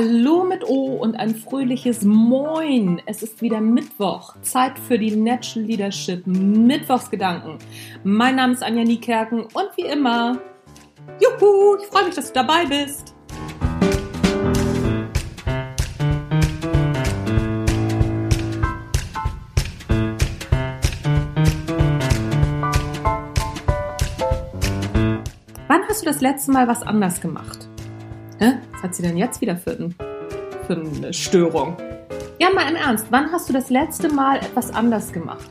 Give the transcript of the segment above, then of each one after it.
Hallo mit O und ein fröhliches Moin. Es ist wieder Mittwoch. Zeit für die Natural Leadership Mittwochsgedanken. Mein Name ist Anja Niekerken und wie immer, juhu, ich freue mich, dass du dabei bist. Wann hast du das letzte Mal was anders gemacht? Hä? Was hat sie denn jetzt wieder für, ein, für eine Störung? Ja, mal im Ernst, wann hast du das letzte Mal etwas anders gemacht?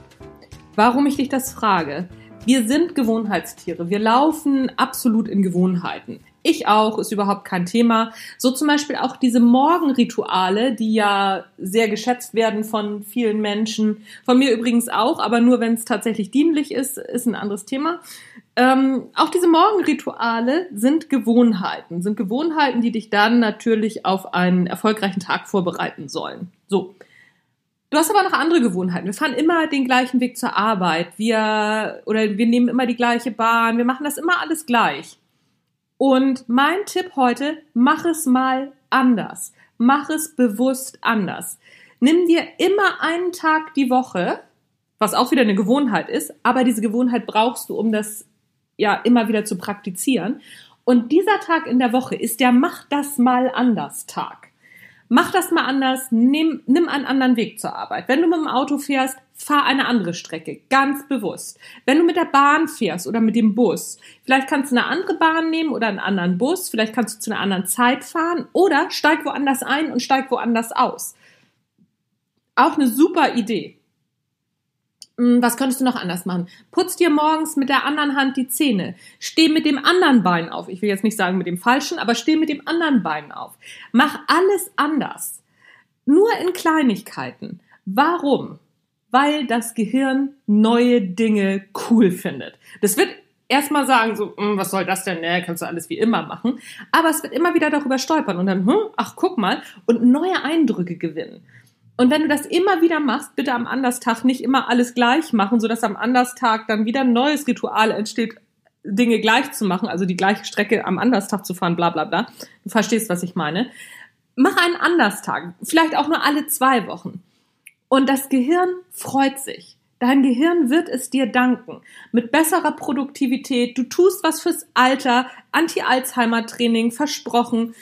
Warum ich dich das frage? Wir sind Gewohnheitstiere. Wir laufen absolut in Gewohnheiten. Ich auch, ist überhaupt kein Thema. So zum Beispiel auch diese Morgenrituale, die ja sehr geschätzt werden von vielen Menschen. Von mir übrigens auch, aber nur wenn es tatsächlich dienlich ist, ist ein anderes Thema. Ähm, auch diese Morgenrituale sind Gewohnheiten, sind Gewohnheiten, die dich dann natürlich auf einen erfolgreichen Tag vorbereiten sollen. So. Du hast aber noch andere Gewohnheiten. Wir fahren immer den gleichen Weg zur Arbeit. Wir, oder wir nehmen immer die gleiche Bahn. Wir machen das immer alles gleich. Und mein Tipp heute, mach es mal anders. Mach es bewusst anders. Nimm dir immer einen Tag die Woche, was auch wieder eine Gewohnheit ist, aber diese Gewohnheit brauchst du, um das ja immer wieder zu praktizieren. Und dieser Tag in der Woche ist der Mach das mal anders Tag. Mach das mal anders, nimm, nimm einen anderen Weg zur Arbeit. Wenn du mit dem Auto fährst, fahr eine andere Strecke, ganz bewusst. Wenn du mit der Bahn fährst oder mit dem Bus, vielleicht kannst du eine andere Bahn nehmen oder einen anderen Bus, vielleicht kannst du zu einer anderen Zeit fahren oder steig woanders ein und steig woanders aus. Auch eine super Idee. Hm, was könntest du noch anders machen? Putz dir morgens mit der anderen Hand die Zähne. Steh mit dem anderen Bein auf. Ich will jetzt nicht sagen mit dem falschen, aber steh mit dem anderen Bein auf. Mach alles anders. Nur in Kleinigkeiten. Warum? Weil das Gehirn neue Dinge cool findet. Das wird erstmal sagen, so, hm, was soll das denn? Ne, kannst du alles wie immer machen. Aber es wird immer wieder darüber stolpern und dann, hm, ach, guck mal, und neue Eindrücke gewinnen. Und wenn du das immer wieder machst, bitte am Anderstag nicht immer alles gleich machen, sodass am Anderstag dann wieder ein neues Ritual entsteht, Dinge gleich zu machen, also die gleiche Strecke am Anderstag zu fahren, bla bla bla. Du verstehst, was ich meine. Mach einen Anderstag, vielleicht auch nur alle zwei Wochen. Und das Gehirn freut sich. Dein Gehirn wird es dir danken. Mit besserer Produktivität. Du tust was fürs Alter. Anti-Alzheimer-Training versprochen.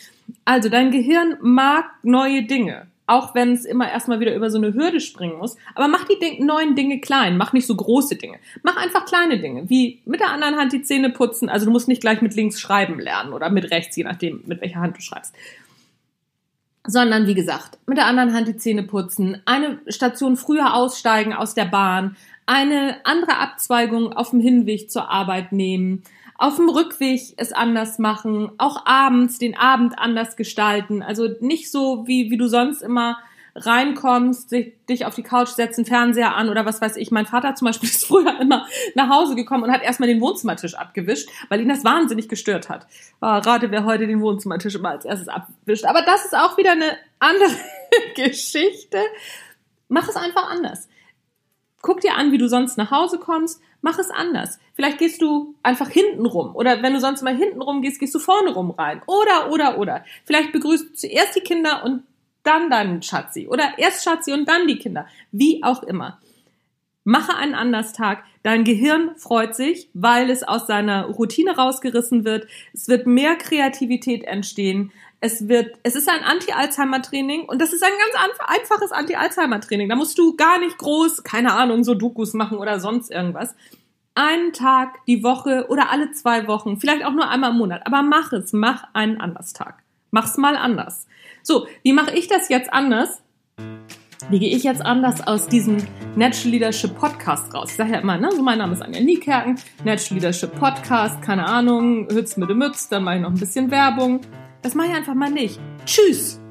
Also dein Gehirn mag neue Dinge auch wenn es immer erstmal wieder über so eine Hürde springen muss. Aber mach die neuen Dinge klein, mach nicht so große Dinge. Mach einfach kleine Dinge, wie mit der anderen Hand die Zähne putzen. Also du musst nicht gleich mit links schreiben lernen oder mit rechts, je nachdem, mit welcher Hand du schreibst. Sondern, wie gesagt, mit der anderen Hand die Zähne putzen, eine Station früher aussteigen aus der Bahn, eine andere Abzweigung auf dem Hinweg zur Arbeit nehmen, auf dem Rückweg es anders machen, auch abends den Abend anders gestalten. Also nicht so, wie, wie du sonst immer reinkommst, dich, auf die Couch setzen, Fernseher an oder was weiß ich. Mein Vater zum Beispiel ist früher immer nach Hause gekommen und hat erstmal den Wohnzimmertisch abgewischt, weil ihn das wahnsinnig gestört hat. Oh, rate, wer heute den Wohnzimmertisch immer als erstes abwischt. Aber das ist auch wieder eine andere Geschichte. Mach es einfach anders. Guck dir an, wie du sonst nach Hause kommst. Mach es anders. Vielleicht gehst du einfach hinten rum. Oder wenn du sonst mal hinten rum gehst, gehst du vorne rum rein. Oder, oder, oder. Vielleicht begrüßt du zuerst die Kinder und dann deinen Schatzi. Oder erst Schatzi und dann die Kinder. Wie auch immer. Mache einen Anderstag. Dein Gehirn freut sich, weil es aus seiner Routine rausgerissen wird. Es wird mehr Kreativität entstehen. Es wird, es ist ein Anti-Alzheimer-Training und das ist ein ganz einfaches Anti-Alzheimer-Training. Da musst du gar nicht groß, keine Ahnung, so Dokus machen oder sonst irgendwas. Einen Tag die Woche oder alle zwei Wochen, vielleicht auch nur einmal im Monat, aber mach es, mach einen Anderstag. Mach's mal anders. So, wie mache ich das jetzt anders? Wie gehe ich jetzt anders aus diesem Natural Leadership Podcast raus? Ich sage ja immer, ne, so mein Name ist Anja Niekerken, Natural Leadership Podcast, keine Ahnung, Hütz mit dem Mütz, dann mache ich noch ein bisschen Werbung. Das mache ich einfach mal nicht. Tschüss!